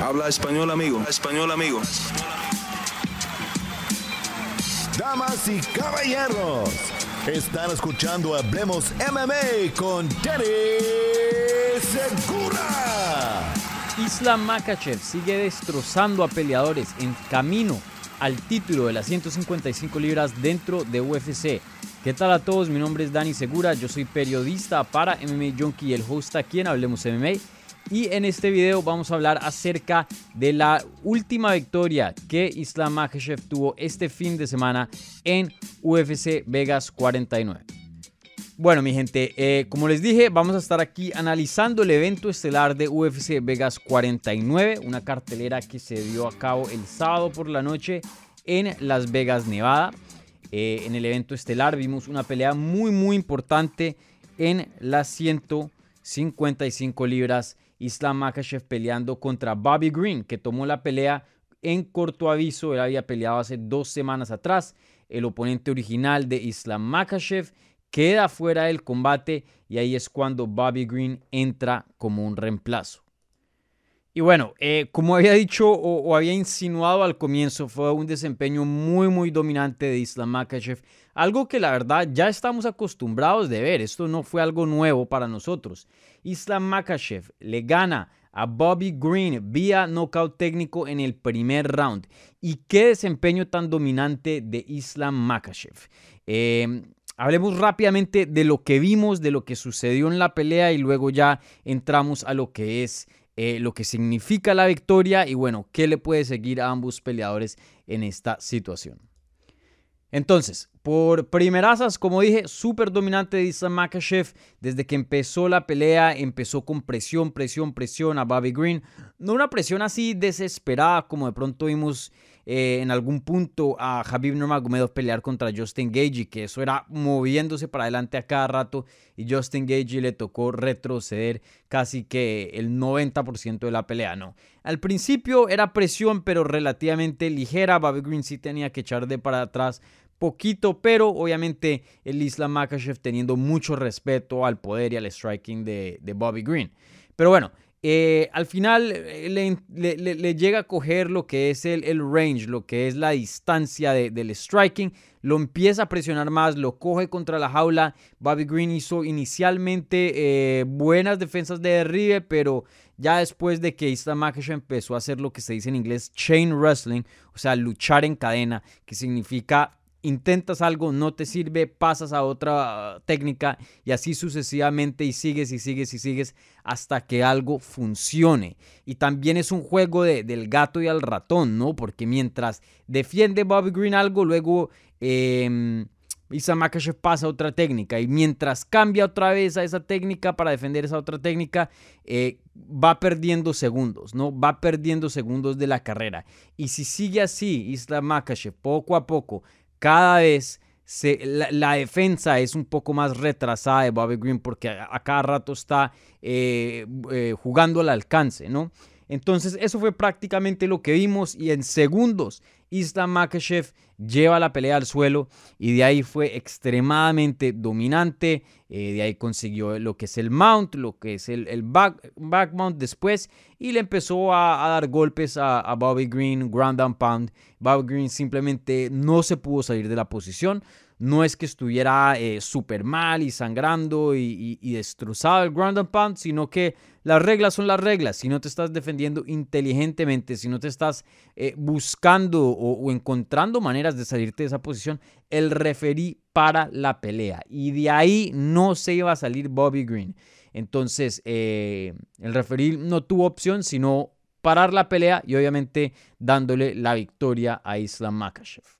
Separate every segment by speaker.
Speaker 1: Habla español, amigo. Español, amigo.
Speaker 2: Damas y caballeros, están escuchando Hablemos MMA con Danny Segura.
Speaker 3: Islam Makachev sigue destrozando a peleadores en camino al título de las 155 libras dentro de UFC. ¿Qué tal a todos? Mi nombre es Dani Segura, yo soy periodista para MMA Junkie y el host aquí en Hablemos MMA. Y en este video vamos a hablar acerca de la última victoria que Islam Makhachev tuvo este fin de semana en UFC Vegas 49. Bueno, mi gente, eh, como les dije, vamos a estar aquí analizando el evento estelar de UFC Vegas 49, una cartelera que se dio a cabo el sábado por la noche en Las Vegas, Nevada. Eh, en el evento estelar vimos una pelea muy, muy importante en las 155 libras Islam Makhachev peleando contra Bobby Green, que tomó la pelea en corto aviso. Él había peleado hace dos semanas atrás. El oponente original de Islam Makhachev queda fuera del combate y ahí es cuando Bobby Green entra como un reemplazo. Y bueno, eh, como había dicho o, había insinuado al comienzo, fue un desempeño muy, muy dominante de Islam Makhachev. Algo que la verdad ya estamos acostumbrados de ver. Esto no fue algo nuevo para nosotros. Islam Makhachev le gana a Bobby Green vía knockout técnico en el primer round. Y qué desempeño tan dominante de Islam Makhachev. Em, hablemos rápidamente de lo que vimos, de lo que sucedió en la pelea y luego ya entramos a lo que es eh, lo que significa la victoria y bueno, qué le puede seguir a ambos peleadores en esta situación. Entonces, por primerazas, como dije, súper dominante de Islam Makhachev. Desde que empezó la pelea, empezó con presión, presión, presión a Bobby Green. No una presión así desesperada como de pronto vimos eh, en algún punto a Habib Nurmagomedov pelear contra Justin Gage, que eso era moviéndose para adelante a cada rato y Justin Gage le tocó retroceder casi que el 90% de la pelea, no. Al principio era presión, pero relativamente ligera, Bobby Green sí tenía que echar de para atrás poquito, pero obviamente el Islam Makhachev teniendo mucho respeto al poder y al striking de, Bobby Green. Pero bueno, eh, al final eh, le, llega a coger lo que es el, range, lo que es la distancia del striking, lo empieza a presionar más, lo coge contra la jaula. Bobby Green hizo inicialmente eh, buenas defensas de derribe, pero ya después de que Islam Makhachev empezó a hacer lo que se dice en inglés chain wrestling, o sea, luchar en cadena, que significa intentas algo, no te sirve, pasas a otra técnica y así sucesivamente y sigues y sigues y sigues hasta que algo funcione. Y también es un juego de, del gato y al ratón, ¿no? Porque mientras defiende Bobby Green algo, luego eh, Isa Makachev pasa a otra técnica y mientras cambia otra vez a esa técnica para defender esa otra técnica, eh, va perdiendo segundos, ¿no? Va perdiendo segundos de la carrera. Y si sigue así, Isla Makachev, poco a poco, cada vez la, defensa es un poco más retrasada de Bobby Green porque a, cada rato está eh, eh, jugando al alcance, ¿no? Entonces eso fue prácticamente lo que vimos y en segundos Islam Makhachev lleva la pelea al suelo y de ahí fue extremadamente dominante. Eh, de ahí consiguió lo que es el mount, lo que es el, back, mount después y le empezó a, dar golpes a, Bobby Green, ground and pound. Bobby Green simplemente no se pudo salir de la posición. No es que estuviera eh, súper mal y sangrando y, destrozado el ground pound, sino que las reglas son las reglas. Si no te estás defendiendo inteligentemente, si no te estás eh, buscando o, encontrando maneras de salirte de esa posición, el referí para la pelea. Y de ahí no se iba a salir Bobby Green. Entonces, eh, el referí no tuvo opción sino parar la pelea y obviamente dándole la victoria a Islam Makhachev.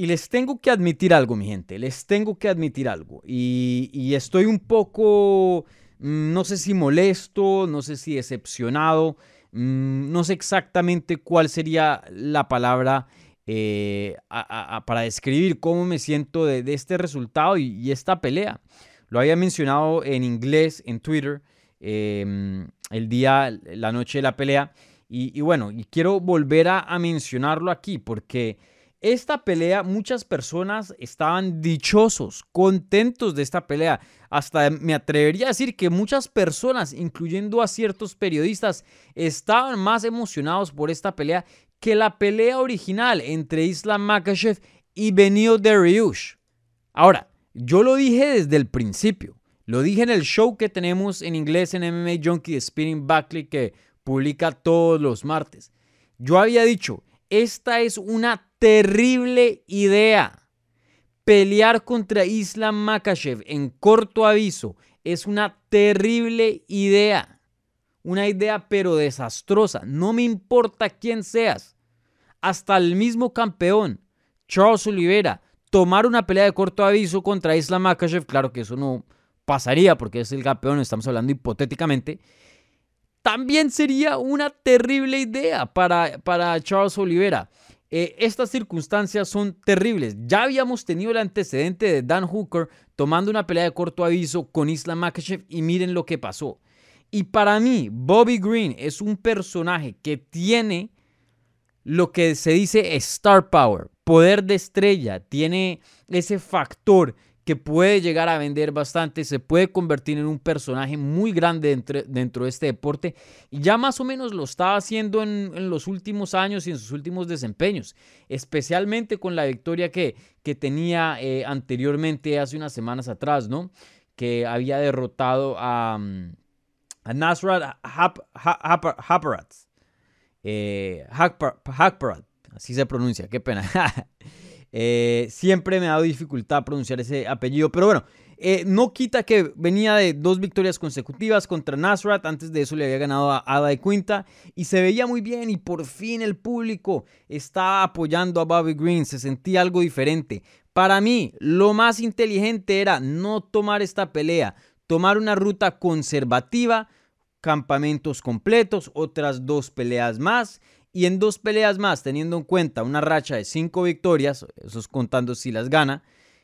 Speaker 3: Y les tengo que admitir algo, mi gente, les tengo que admitir algo. Y, estoy un poco, mm, no sé si molesto, no sé si decepcionado, mm, no sé exactamente cuál sería la palabra eh, para describir cómo me siento de, este resultado y, esta pelea. Lo había mencionado en inglés, en Twitter, em, el día, la noche de la pelea. Y, bueno, y quiero volver a mencionarlo aquí porque esta pelea, muchas personas estaban dichosos, contentos de esta pelea. Hasta me atrevería a decir que muchas personas, incluyendo a ciertos periodistas, estaban más emocionados por esta pelea que la pelea original entre Islam Makhachev y Benio Dariush. Ahora, yo lo dije desde el principio. Lo dije en el show que tenemos en inglés en MMA Junkie Spinning Buckley que publica todos los martes. Yo había dicho, esta es una terrible idea. Pelear contra Islam Makachev en corto aviso es una terrible idea. Una idea pero desastrosa. No me importa quién seas. Hasta el mismo campeón, Charles Oliveira, tomar una pelea de corto aviso contra Islam Makachev, claro que eso no pasaría porque es el campeón, estamos hablando hipotéticamente, también sería una terrible idea para, para Charles Oliveira. Eh, estas circunstancias son terribles. Ya habíamos tenido el antecedente de Dan Hooker tomando una pelea de corto aviso con Islam Makhachev y miren lo que pasó. Y para mí, Bobby Green es un personaje que tiene lo que se dice star power, poder de estrella, tiene ese factor que puede llegar a vender bastante, se puede convertir en un personaje muy grande dentro, de este deporte y ya más o menos lo estaba haciendo en, los últimos años y en sus últimos desempeños, especialmente con la victoria que, que tenía eh, anteriormente hace unas semanas atrás, ¿no? Que había derrotado a, mm, a Nasrat Haparat. Eh, así se pronuncia, qué pena. Eh, siempre me ha dado dificultad pronunciar ese apellido, pero bueno, eh, no quita que venía de dos victorias consecutivas contra Nasrat. Antes de eso le había ganado a Ada de Quinta y se veía muy bien. Y por fin el público estaba apoyando a Bobby Green. Se sentía algo diferente. Para mí, lo más inteligente era no tomar esta pelea, tomar una ruta conservativa, campamentos completos, otras dos peleas más y en dos peleas más, teniendo en cuenta una racha de cinco victorias, eso es contando si las gana,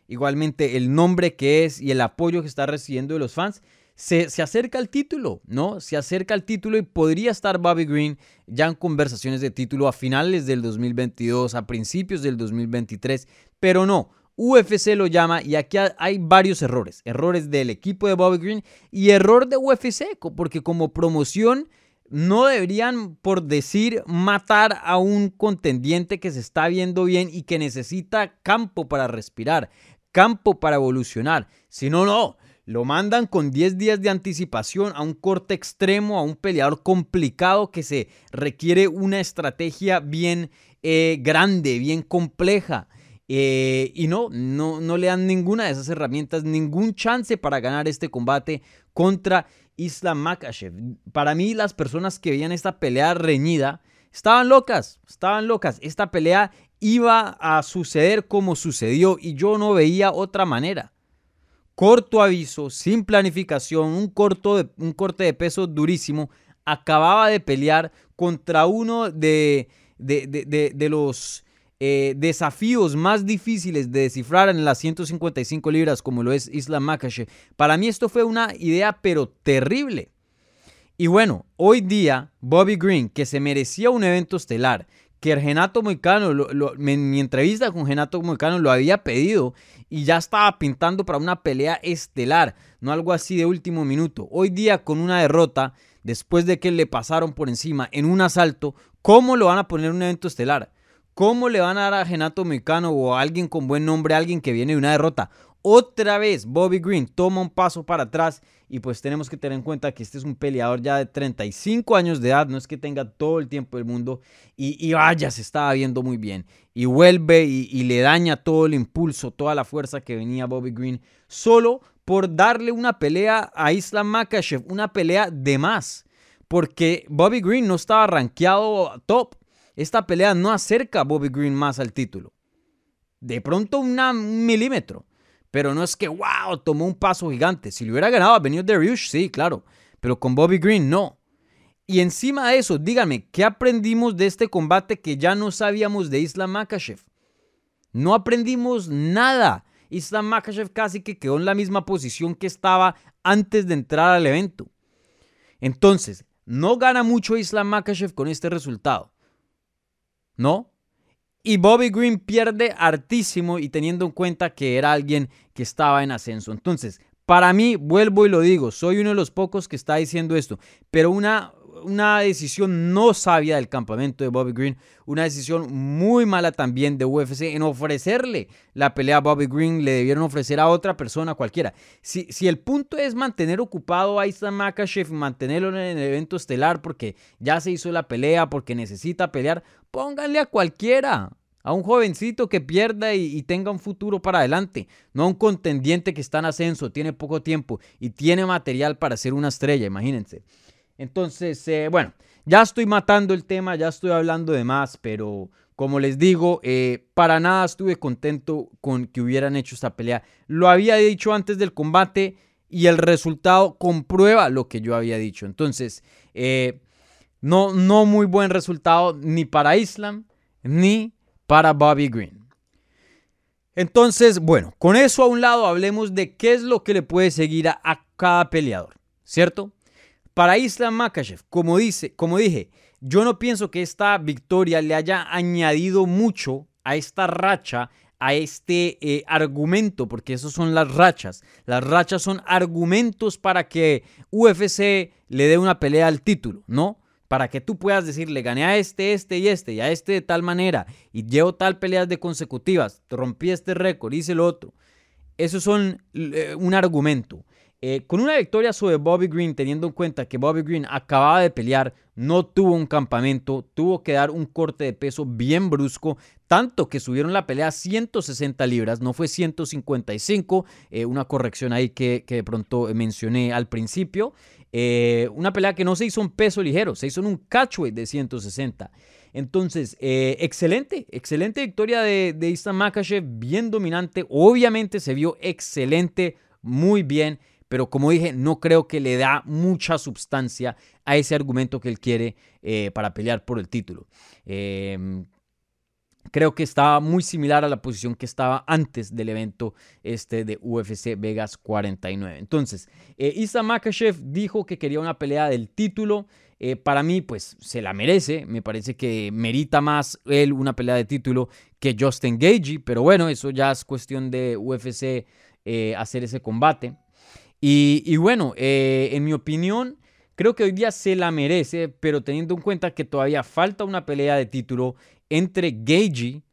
Speaker 3: igualmente el nombre que es y el apoyo que está recibiendo de los fans, se, se, acerca al título, ¿no? Se acerca al título y podría estar Bobby Green ya en conversaciones de título a finales del 2022, a principios del 2023, pero no. UFC lo llama y aquí hay varios errores. Errores del equipo de Bobby Green y error de UFC, porque como promoción no deberían, por decir, matar a un contendiente que se está viendo bien y que necesita campo para respirar, campo para evolucionar. Si no, no, lo mandan con 10 días de anticipación a un corte extremo, a un peleador complicado que se requiere una estrategia bien eh, grande, bien compleja. Eh, y no, no, no le dan ninguna de esas herramientas, ningún chance para ganar este combate contra Islam Makhachev. Para mí, las personas que veían esta pelea reñida estaban locas, estaban locas. Esta pelea iba a suceder como sucedió y yo no veía otra manera. Corto aviso, sin planificación, un, corto de, un corte de peso durísimo. Acababa de pelear contra uno de, de, de los eh, desafíos más difíciles de descifrar en las 155 libras como lo es Islam Makhachev. Para mí esto fue una idea pero terrible. Y bueno, hoy día Bobby Green, que se merecía un evento estelar, que Genato Moicano, en mi entrevista con Genato Moicano lo había pedido y ya estaba pintando para una pelea estelar, no algo así de último minuto. Hoy día con una derrota, después de que le pasaron por encima en un asalto, ¿cómo lo van a poner un evento estelar? ¿Cómo le van a dar a Genato Mecano o a alguien con buen nombre, a alguien que viene de una derrota? Otra vez Bobby Green toma un paso para atrás y pues tenemos que tener en cuenta que este es un peleador ya de 35 años de edad, no es que tenga todo el tiempo del mundo y, vaya, se estaba viendo muy bien y vuelve y, y le daña todo el impulso, toda la fuerza que venía Bobby Green solo por darle una pelea a Islam Makhachev, una pelea de más, porque Bobby Green no estaba rankeado top, esta pelea no acerca a Bobby Green más al título. De pronto un milímetro. Pero no es que, wow, tomó un paso gigante. Si le hubiera ganado a Benio Dariush, sí, claro. Pero con Bobby Green, no. Y encima de eso, díganme, ¿qué aprendimos de este combate que ya no sabíamos de Islam Makhachev? No aprendimos nada. Islam Makhachev casi que quedó en la misma posición que estaba antes de entrar al evento. Entonces, no gana mucho Islam Makhachev con este resultado. ¿No? Y Bobby Green pierde hartísimo y teniendo en cuenta que era alguien que estaba en ascenso. Entonces, para mí, vuelvo y lo digo, soy uno de los pocos que está diciendo esto, pero una, una decisión no sabia del campamento de Bobby Green, una decisión muy mala también de UFC en ofrecerle la pelea a Bobby Green, le debieron ofrecer a otra persona cualquiera. Si, si el punto es mantener ocupado a Islam Makashev mantenerlo en el evento estelar porque ya se hizo la pelea, porque necesita pelear, pónganle a cualquiera. A un jovencito que pierda y, tenga un futuro para adelante. No a un contendiente que está en ascenso, tiene poco tiempo y tiene material para ser una estrella, imagínense. Entonces, eh, bueno, ya estoy matando el tema, ya estoy hablando de más, pero como les digo, eh, para nada estuve contento con que hubieran hecho esta pelea. Lo había dicho antes del combate y el resultado comprueba lo que yo había dicho. Entonces, eh, no, no muy buen resultado ni para Islam ni para Bobby Green. Entonces, bueno, con eso a un lado hablemos de qué es lo que le puede seguir a, cada peleador, ¿cierto? Para Islam Makachev, como, dice, como dije, yo no pienso que esta victoria le haya añadido mucho a esta racha, a este eh, argumento, porque esos son las rachas. Las rachas son argumentos para que UFC le dé una pelea al título, ¿no? Para que tú puedas decirle, gané a este, este y este, y a este de tal manera, y llevo tal peleas de consecutivas, rompí este récord, hice el otro. Eso son eh, un argumento. Eh, con una victoria sobre Bobby Green, teniendo en cuenta que Bobby Green acababa de pelear, no tuvo un campamento, tuvo que dar un corte de peso bien brusco, tanto que subieron la pelea a 160 libras, no fue 155, eh, una corrección ahí que, de pronto mencioné al principio. Eh, una pelea que no se hizo en peso ligero, se hizo en un catchweight de 160. Entonces, excelente, excelente victoria de, de Islam Makachev, bien dominante. Obviamente se vio excelente, muy bien, pero como dije, no creo que le da mucha sustancia a ese argumento que él quiere eh, para pelear por el título creo que estaba muy similar a la posición que estaba antes del evento este de UFC Vegas 49. Entonces, eh, Isa dijo que quería una pelea del título. Eh, para mí, pues se la merece. Me parece que merita más él una pelea de título que Justin Gagey. Pero bueno, eso ya es cuestión de UFC eh, hacer ese combate. Y, bueno, en mi opinión, creo que hoy día se la merece. Pero teniendo en cuenta que todavía falta una pelea de título entre Gagey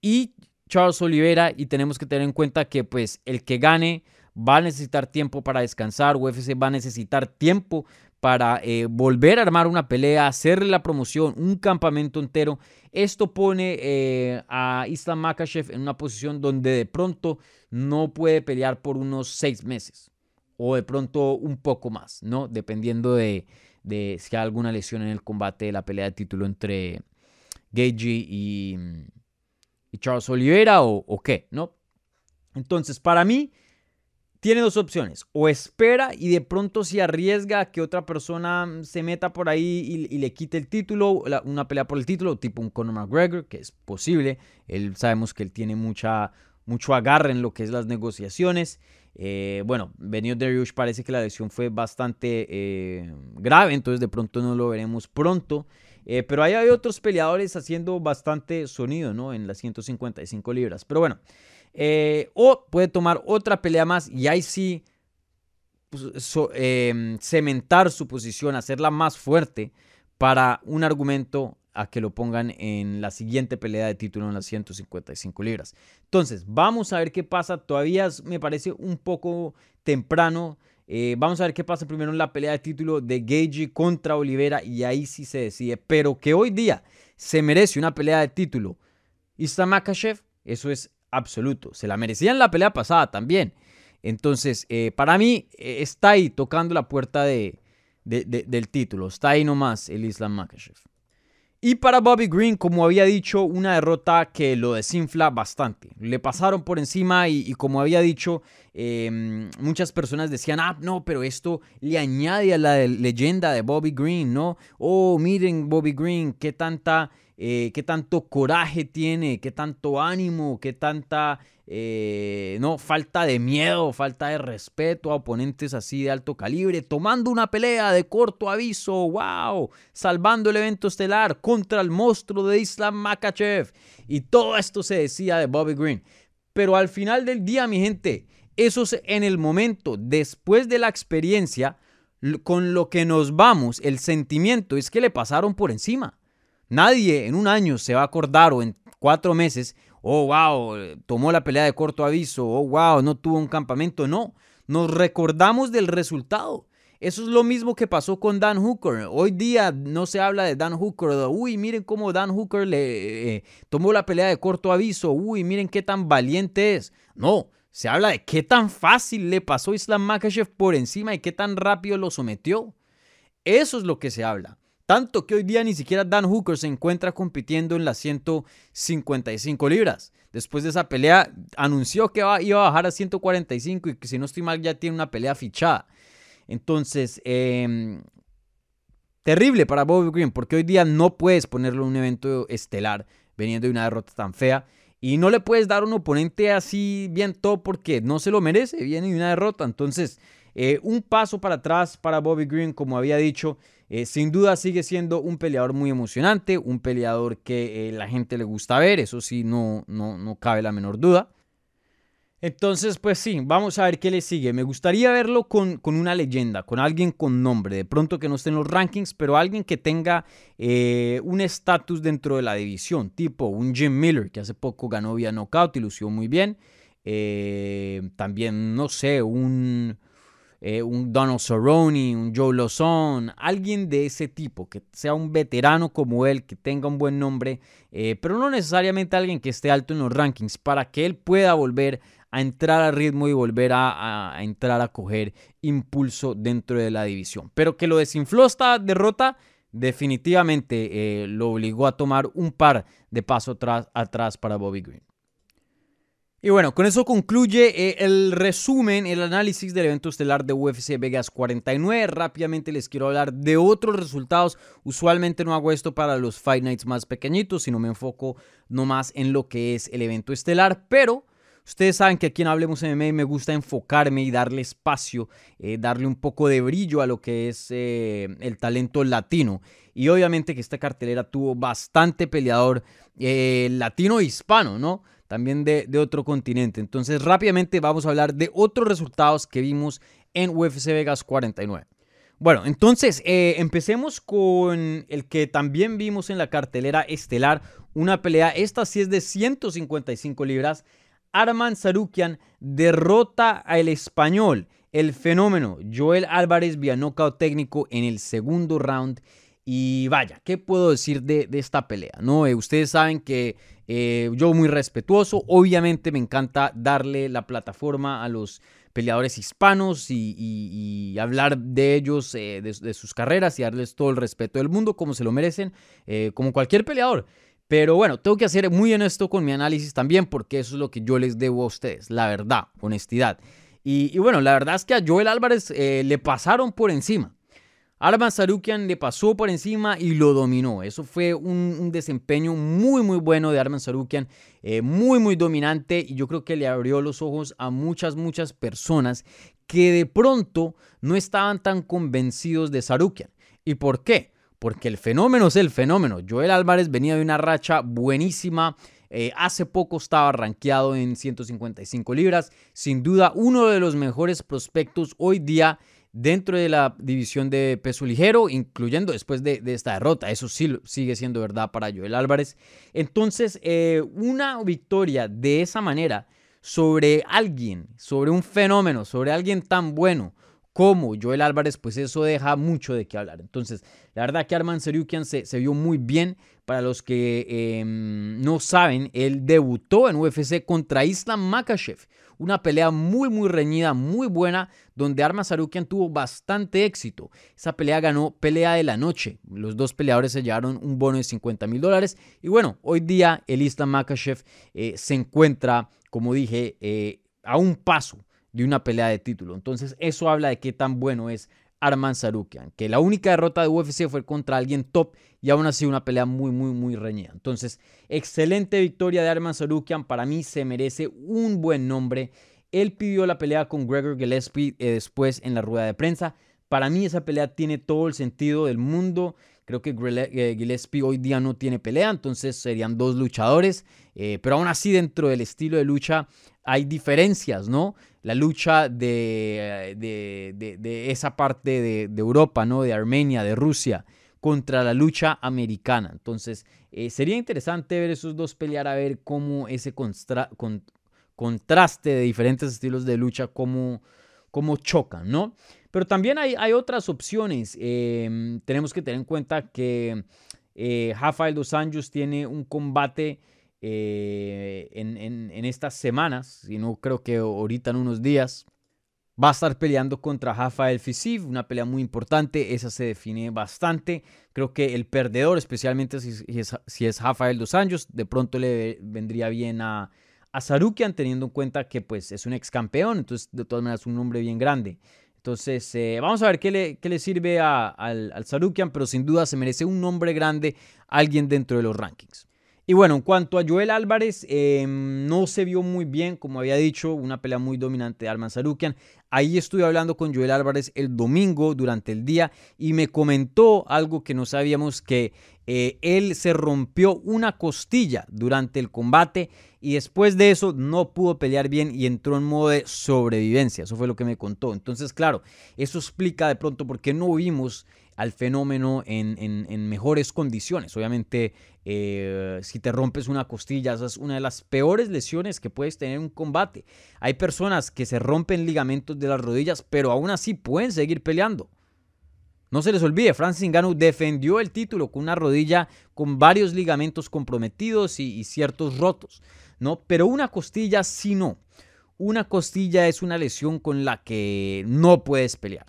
Speaker 3: y Charles Oliveira y tenemos que tener en cuenta que pues el que gane va a necesitar tiempo para descansar, UFC va a necesitar tiempo para eh, volver a armar una pelea, hacer la promoción, un campamento entero. Esto pone eh, a Islam Makachev en una posición donde de pronto no puede pelear por unos seis meses o de pronto un poco más, ¿no? Dependiendo de, de si hay alguna lesión en el combate de la pelea de título entre, Gagey y, Charles Oliveira o, qué, ¿no? Entonces, para mí, tiene dos opciones. O espera y de pronto se arriesga a que otra persona se meta por ahí y, le quite el título, una pelea por el título, tipo un Conor McGregor, que es posible. Él sabemos que él tiene mucha, mucho agarre en lo que es las negociaciones. Eh, bueno, Benio Dariush parece que la lesión fue bastante eh, grave, entonces de pronto no lo veremos pronto. Eh, pero ahí hay otros peleadores haciendo bastante sonido, ¿no? En las 155 libras. Pero bueno. Eh, o puede tomar otra pelea más y ahí sí pues, em, cementar su posición, hacerla más fuerte para un argumento a que lo pongan en la siguiente pelea de título en las 155 libras. Entonces, vamos a ver qué pasa. Todavía me parece un poco temprano eh, vamos a ver qué pasa primero en la pelea de título de Gagey contra Olivera y ahí sí se decide. Pero que hoy día se merece una pelea de título. Islam Makachev, eso es absoluto. Se la merecía en la pelea pasada también. Entonces, eh, para mí eh, está ahí tocando la puerta de, del título. Está ahí nomás el Islam Makachev. Y para Bobby Green, como había dicho, una derrota que lo desinfla bastante. Le pasaron por encima y, como había dicho, em, muchas personas decían, ah, no, pero esto le añade a la leyenda de Bobby Green, ¿no? Oh, miren Bobby Green, qué tanta... Eh, qué tanto coraje tiene, qué tanto ánimo, qué tanta eh, no, falta de miedo, falta de respeto a oponentes así de alto calibre, tomando una pelea de corto aviso, wow, salvando el evento estelar contra el monstruo de Islam Makachev. Y todo esto se decía de Bobby Green. Pero al final del día, mi gente, eso es en el momento, después de la experiencia, con lo que nos vamos, el sentimiento es que le pasaron por encima. Nadie en un año se va a acordar o en cuatro meses oh, wow, tomó la pelea de corto aviso, oh, wow, no tuvo un campamento. No, nos recordamos del resultado. Eso es lo mismo que pasó con Dan Hooker. Hoy día no se habla de Dan Hooker. Uy, miren cómo Dan Hooker le eh, tomó la pelea de corto aviso. Uy, miren qué tan valiente es. No, se habla de qué tan fácil le pasó Islam Makhachev por encima y qué tan rápido lo sometió. Eso es lo que se habla. Tanto que hoy día ni siquiera Dan Hooker se encuentra compitiendo en las 155 libras. Después de esa pelea anunció que iba a bajar a 145 y que si no estoy mal ya tiene una pelea fichada. Entonces, em, terrible para Bobby Green porque hoy día no puedes ponerlo en un evento estelar veniendo de una derrota tan fea. Y no le puedes dar un oponente así bien todo porque no se lo merece, viene de una derrota. Entonces, eh, un paso para atrás para Bobby Green, como había dicho. Eh, sin duda sigue siendo un peleador muy emocionante, un peleador que eh, la gente le gusta ver, eso sí, no, no, no cabe la menor duda. Entonces, pues sí, vamos a ver qué le sigue. Me gustaría verlo con, con, una leyenda, con alguien con nombre. De pronto que no esté en los rankings, pero alguien que tenga un estatus dentro de la división, tipo un Jim Miller, que hace poco ganó vía knockout y lució muy bien. también, no sé, un, eh, un Donald Cerrone, un Joe Lozon, alguien de ese tipo, que sea un veterano como él, que tenga un buen nombre, eh, pero no necesariamente alguien que esté alto en los rankings, para que él pueda volver a entrar al ritmo y volver a, entrar a coger impulso dentro de la división. Pero que lo desinfló esta derrota, definitivamente eh, lo obligó a tomar un par de pasos atrás para Bobby Green. Y bueno, con eso concluye eh, el resumen, el análisis del evento estelar de UFC Vegas 49. Rápidamente les quiero hablar de otros resultados. Usualmente no hago esto para los Fight Nights más pequeñitos, sino me enfoco nomás en lo que es el evento estelar. Pero ustedes saben que aquí en Hablemos MMA me gusta enfocarme y darle espacio, eh, darle un poco de brillo a lo que es eh, el talento latino. Y obviamente que esta cartelera tuvo bastante peleador latino e ¿no? También de, otro continente. Entonces rápidamente vamos a hablar de otros resultados que vimos en UFC Vegas 49. Bueno, entonces eh, empecemos con el que también vimos en la cartelera estelar, una pelea, esta sí es de 155 libras. Arman Sarukian derrota al español, el fenómeno Joel Álvarez vía nocaut técnico en el segundo round. Y vaya, ¿qué puedo decir de, esta pelea? ¿no? Eh, ustedes saben que eh, yo muy respetuoso, obviamente me encanta darle la plataforma a los peleadores hispanos y, hablar de ellos, eh, de, sus carreras y darles todo el respeto del mundo como se lo merecen, como cualquier peleador. Pero bueno, tengo que ser muy honesto con mi análisis también porque eso es lo que yo les debo a ustedes, la verdad, honestidad. Y, bueno, la verdad es que a Joel Álvarez le pasaron por encima. Arman Sarukian le pasó por encima y lo dominó. Eso fue un, desempeño muy, muy bueno de Arman Sarukian, eh, muy, muy dominante y yo creo que le abrió los ojos a muchas, muchas personas que de pronto no estaban tan convencidos de Sarukian. ¿Y por qué? Porque el fenómeno es el fenómeno. Joel Álvarez venía de una racha buenísima. Eh, hace poco estaba rankeado en 155 libras. Sin duda, uno de los mejores prospectos hoy día dentro de la división de peso ligero, incluyendo después de, esta derrota. Eso sí sigue siendo verdad para Joel Álvarez. Entonces, eh, una victoria de esa manera sobre alguien, sobre un fenómeno, sobre alguien tan bueno como Joel Álvarez, pues eso deja mucho de qué hablar. Entonces, la verdad que Arman Serukian se, se vio muy bien. Para los que em, no saben, él debutó en UFC contra Islam Makachev una pelea muy, muy reñida, muy buena, donde Arma Sarukian tuvo bastante éxito. Esa pelea ganó pelea de la noche. Los dos peleadores se llevaron un bono de 50 mil dólares. Y bueno, hoy día el Islam eh, se encuentra, como dije, eh, a un paso de una pelea de título. Entonces eso habla de qué tan bueno es Arman Sarukian, que la única derrota de UFC fue contra alguien top y aún así una pelea muy, muy, muy reñida. Entonces, excelente victoria de Arman Sarukian, para mí se merece un buen nombre. Él pidió la pelea con Gregor Gillespie eh, después en la rueda de prensa. Para mí esa pelea tiene todo el sentido del mundo. Creo que eh, Gillespie hoy día no tiene pelea, entonces serían dos luchadores. Eh, pero aún así dentro del estilo de lucha hay diferencias, ¿no? La lucha de, de, esa parte de, Europa, ¿no? De Armenia, de Rusia, contra la lucha americana. Entonces, eh, sería interesante ver esos dos pelear, a ver cómo ese contraste de diferentes estilos de lucha, cómo, cómo chocan, ¿no? Pero también hay, otras opciones. Em, tenemos que tener en cuenta que eh, Rafael dos Anjos tiene un combate eh, en, estas semanas, y no creo que ahorita en unos días. Va a estar peleando contra Rafael Fisiv, una pelea muy importante, esa se define bastante. Creo que el perdedor, especialmente si, es, si es dos Anjos, de pronto le vendría bien a, a Sarukian, teniendo en cuenta que pues, es un ex campeón, entonces de todas maneras un nombre bien grande. Entonces, eh, vamos a ver qué le, qué le sirve al, al Sarukian, pero sin duda se merece un nombre grande, alguien dentro de los rankings. Y bueno, en cuanto a Joel Álvarez, em, no se vio muy bien, como había dicho, una pelea muy dominante de Arman Sarukian. Ahí estuve hablando con Joel Álvarez el domingo durante el día y me comentó algo que no sabíamos, que eh, él se rompió una costilla durante el combate y después de eso no pudo pelear bien y entró en modo de sobrevivencia. Eso fue lo que me contó. Entonces, claro, eso explica de pronto por qué no vimos al fenómeno en, mejores condiciones. Obviamente, eh, si te rompes una costilla, esa es una de las peores lesiones que puedes tener en un combate. Hay personas que se rompen ligamentos de las rodillas, pero aún así pueden seguir peleando. No se les olvide, Francis Ngannou defendió el título con una rodilla con varios ligamentos comprometidos y, y ciertos rotos. ¿no? Pero una costilla sí no. Una costilla es una lesión con la que no puedes pelear.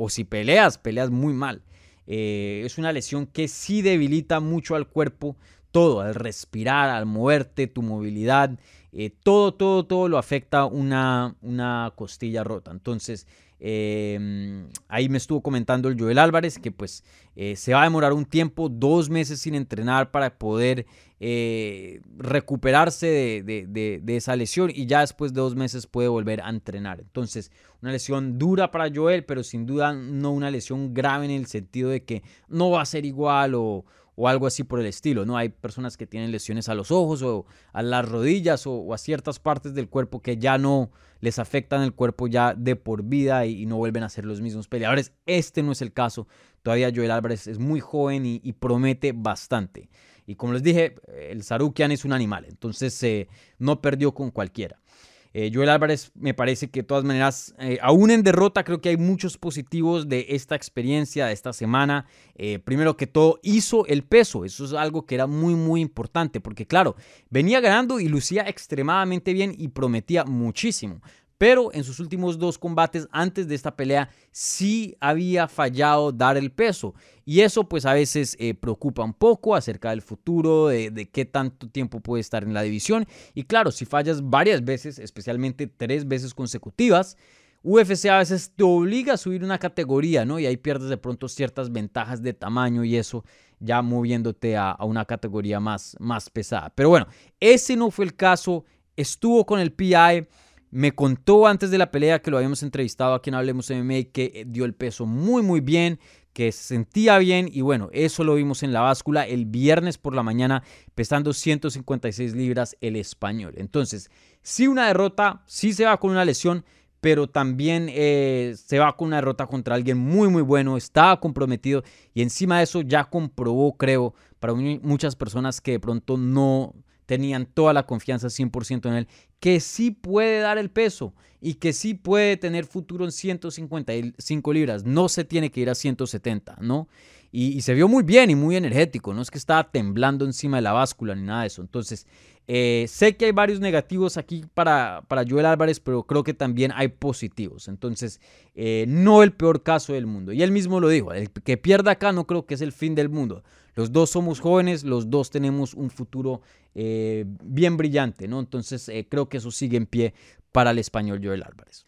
Speaker 3: O si peleas, peleas muy mal. Eh, es una lesión que sí debilita mucho al cuerpo, todo, al respirar, al moverte, tu movilidad, eh, todo, todo, todo lo afecta una, una costilla rota. Entonces, Em, ahí me estuvo comentando el Joel Álvarez que pues eh, se va a demorar un tiempo, dos meses sin entrenar para poder recuperarse de, esa lesión y ya después de dos meses puede volver a entrenar. Entonces, una lesión dura para Joel, pero sin duda no una lesión grave en el sentido de que no va a ser igual o, o algo así por el estilo, ¿no? Hay personas que tienen lesiones a los ojos o a las rodillas o, a ciertas partes del cuerpo que ya no les afectan el cuerpo ya de por vida y, no vuelven a ser los mismos peleadores. Este no es el caso. Todavía Joel Álvarez es muy joven y, promete bastante. Y como les dije, el Sarukian es un animal, entonces eh, no perdió con cualquiera. Eh, Joel Álvarez me parece que de todas maneras, eh, aún en derrota, creo que hay muchos positivos de esta experiencia, de esta semana. Eh, primero que todo, hizo el peso. Eso es algo que era muy, muy importante, porque claro, venía ganando y lucía extremadamente bien y prometía muchísimo pero en sus últimos dos combates antes de esta pelea sí había fallado dar el peso. Y eso pues a veces eh, preocupa un poco acerca del futuro, de, qué tanto tiempo puede estar en la división. Y claro, si fallas varias veces, especialmente tres veces consecutivas, UFC a veces te obliga a subir una categoría, ¿no? Y ahí pierdes de pronto ciertas ventajas de tamaño y eso, ya moviéndote a, a una categoría más, más pesada. Pero bueno, ese no fue el caso. Estuvo con el PI me contó antes de la pelea que lo habíamos entrevistado aquí en Hablemos MMA que eh, dio el peso muy muy bien, que se sentía bien y bueno, eso lo vimos en la báscula el viernes por la mañana pesando 156 libras el español. Entonces, sí una derrota, sí se va con una lesión, pero también eh, se va con una derrota contra alguien muy muy bueno, estaba comprometido y encima de eso ya comprobó, creo, para muchas personas que de pronto no tenían toda la confianza 100% en él, que sí puede dar el peso y que sí puede tener futuro en 155 libras, no se tiene que ir a 170, ¿no? Y, se vio muy bien y muy energético, no es que estaba temblando encima de la báscula ni nada de eso. Entonces, eh, sé que hay varios negativos aquí para, para Joel Álvarez, pero creo que también hay positivos. Entonces, eh, no el peor caso del mundo. Y él mismo lo dijo, el que pierda acá no creo que es el fin del mundo. Los dos somos jóvenes, los dos tenemos un futuro eh, bien brillante, ¿no? Entonces, creo que eso sigue en pie para el español Joel Álvarez.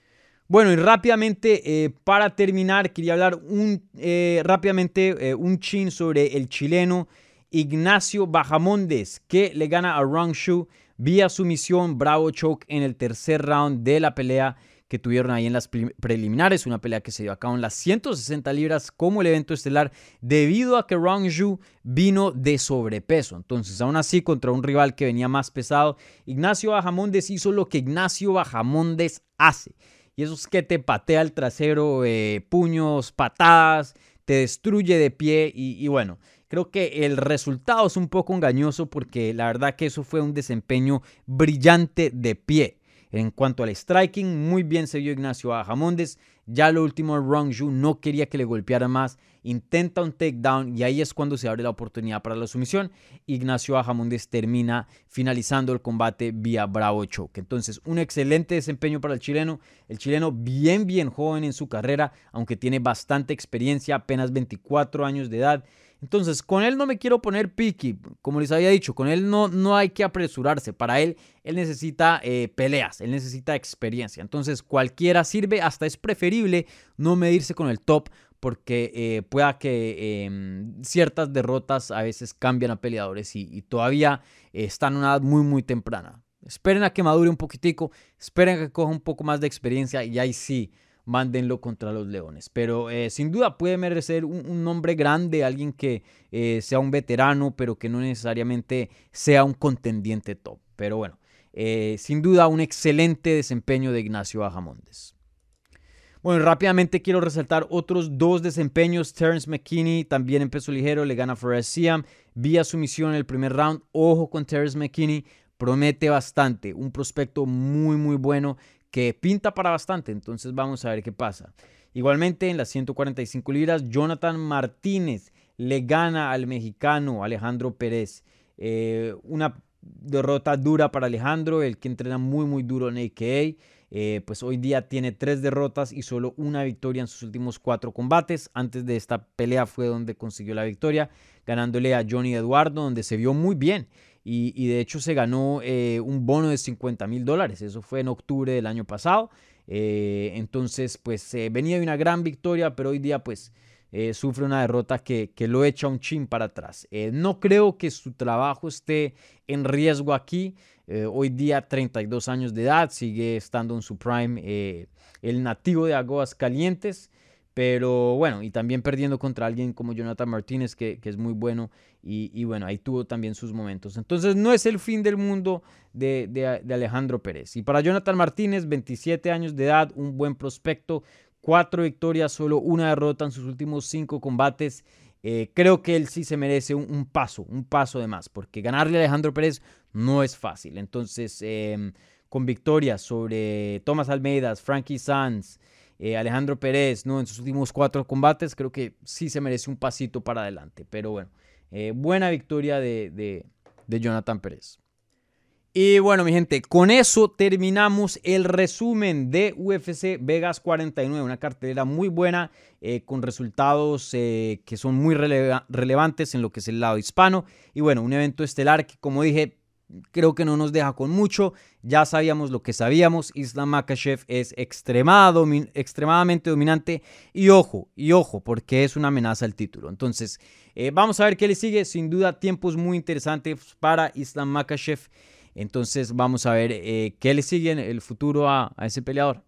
Speaker 3: Bueno, y rápidamente, eh, para terminar, quería hablar un, eh, rápidamente un chin sobre el chileno Ignacio Bajamondes, que le gana a Rong Shu vía sumisión Bravo Choke en el tercer round de la pelea que tuvieron ahí en las preliminares, una pelea que se dio a cabo en las 160 libras como el evento estelar debido a que Rong Zhu vino de sobrepeso. Entonces, aún así, contra un rival que venía más pesado, Ignacio Bajamondes hizo lo que Ignacio Bajamondes hace. Y eso es que te patea el trasero, eh, puños, patadas, te destruye de pie y, y bueno, Creo que el resultado es un poco engañoso porque la verdad que eso fue un desempeño brillante de pie. En cuanto al striking, muy bien se vio Ignacio Bajamondes. Ya lo último, Rongju no quería que le golpeara más. Intenta un takedown y ahí es cuando se abre la oportunidad para la sumisión. Ignacio Bajamondes termina finalizando el combate vía Bravo Choke. Entonces, un excelente desempeño para el chileno. El chileno bien, bien joven en su carrera, aunque tiene bastante experiencia, apenas 24 años de edad. Entonces, con él no me quiero poner picky, como les había dicho, con él no, no hay que apresurarse. Para él, él necesita eh, peleas, él necesita experiencia. Entonces, cualquiera sirve, hasta es preferible no medirse con el top porque eh, pueda que em, ciertas derrotas a veces cambian a peleadores y, todavía están en una edad muy, muy temprana. Esperen a que madure un poquitico, esperen a que coja un poco más de experiencia y ahí sí mándenlo contra los Leones. Pero eh, sin duda puede merecer un, nombre grande, alguien que eh, sea un veterano, pero que no necesariamente sea un contendiente top. Pero bueno, eh, sin duda un excelente desempeño de Ignacio Bajamondes. Bueno, rápidamente quiero resaltar otros dos desempeños. Terence McKinney también empezó ligero, le gana a Siam vía sumisión en el primer round. Ojo con Terence McKinney, promete bastante. Un prospecto muy, muy bueno que pinta para bastante. Entonces vamos a ver qué pasa. Igualmente en las 145 libras, Jonathan Martínez le gana al mexicano Alejandro Pérez. Eh, una derrota dura para Alejandro, el que entrena muy muy duro en AKA. Eh, pues hoy día tiene tres derrotas y solo una victoria en sus últimos cuatro combates. Antes de esta pelea fue donde consiguió la victoria, ganándole a Johnny Eduardo, donde se vio muy bien y, de hecho se ganó eh, un bono de 50 mil dólares. Eso fue en octubre del año pasado. Eh, entonces, pues venía de una gran victoria, pero hoy día pues eh, sufre una derrota que, que, lo echa un chin para atrás. no creo que su trabajo esté en riesgo aquí. hoy día 32 años de edad, sigue estando en su prime el nativo de Aguas Calientes. Pero bueno, y también perdiendo contra alguien como Jonathan Martínez, que, es muy bueno. Y, bueno, ahí tuvo también sus momentos. Entonces no es el fin del mundo de, de, Alejandro Pérez. Y para Jonathan Martínez, 27 años de edad, un buen prospecto, cuatro victorias, solo una derrota en sus últimos cinco combates. Eh, creo que él sí se merece un, paso, un paso de más, porque ganarle a Alejandro Pérez no es fácil. Entonces, em, con victorias sobre Thomas Almeida, Frankie Sanz, eh, Alejandro Pérez, ¿no? En sus últimos cuatro combates, creo que sí se merece un pasito para adelante. Pero bueno, eh, buena victoria de, Jonathan Pérez. Y bueno, mi gente, con eso terminamos el resumen de UFC Vegas 49, una cartelera muy buena, eh, con resultados que son muy relevantes en lo que es el lado hispano. Y bueno, un evento estelar que, como dije, creo que no nos deja con mucho. Ya sabíamos lo que sabíamos. Islam Makachev es extremadamente dominante. Y ojo, y ojo, porque es una amenaza al título. Entonces, eh, vamos a ver qué le sigue. Sin duda, tiempos muy interesantes para Islam Makachev. Entonces, vamos a ver eh, qué le sigue en el futuro a ese peleador.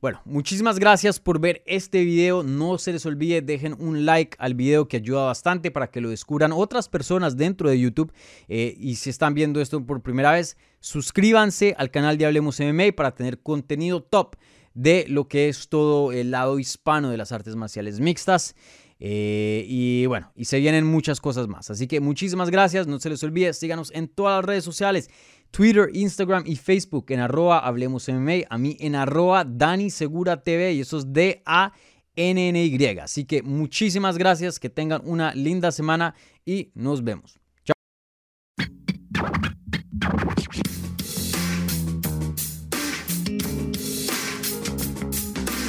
Speaker 3: Bueno, muchísimas gracias por ver este video. No se les olvide, dejen un like al video que ayuda bastante para que lo descubran otras personas dentro de YouTube. Eh, y si están viendo esto por primera vez, suscríbanse al canal de Hablemos MMA para tener contenido top de lo que es todo el lado hispano de las artes marciales mixtas. Eh, y bueno, y se vienen muchas cosas más. Así que muchísimas gracias. No se les olvide, síganos en todas las redes sociales. Twitter, Instagram y Facebook en arroba Hablemos MMA, a mí en arroba Dani Segura TV y eso es D-A-N-N-Y. Así que muchísimas gracias, que tengan una linda semana y nos vemos. Chao.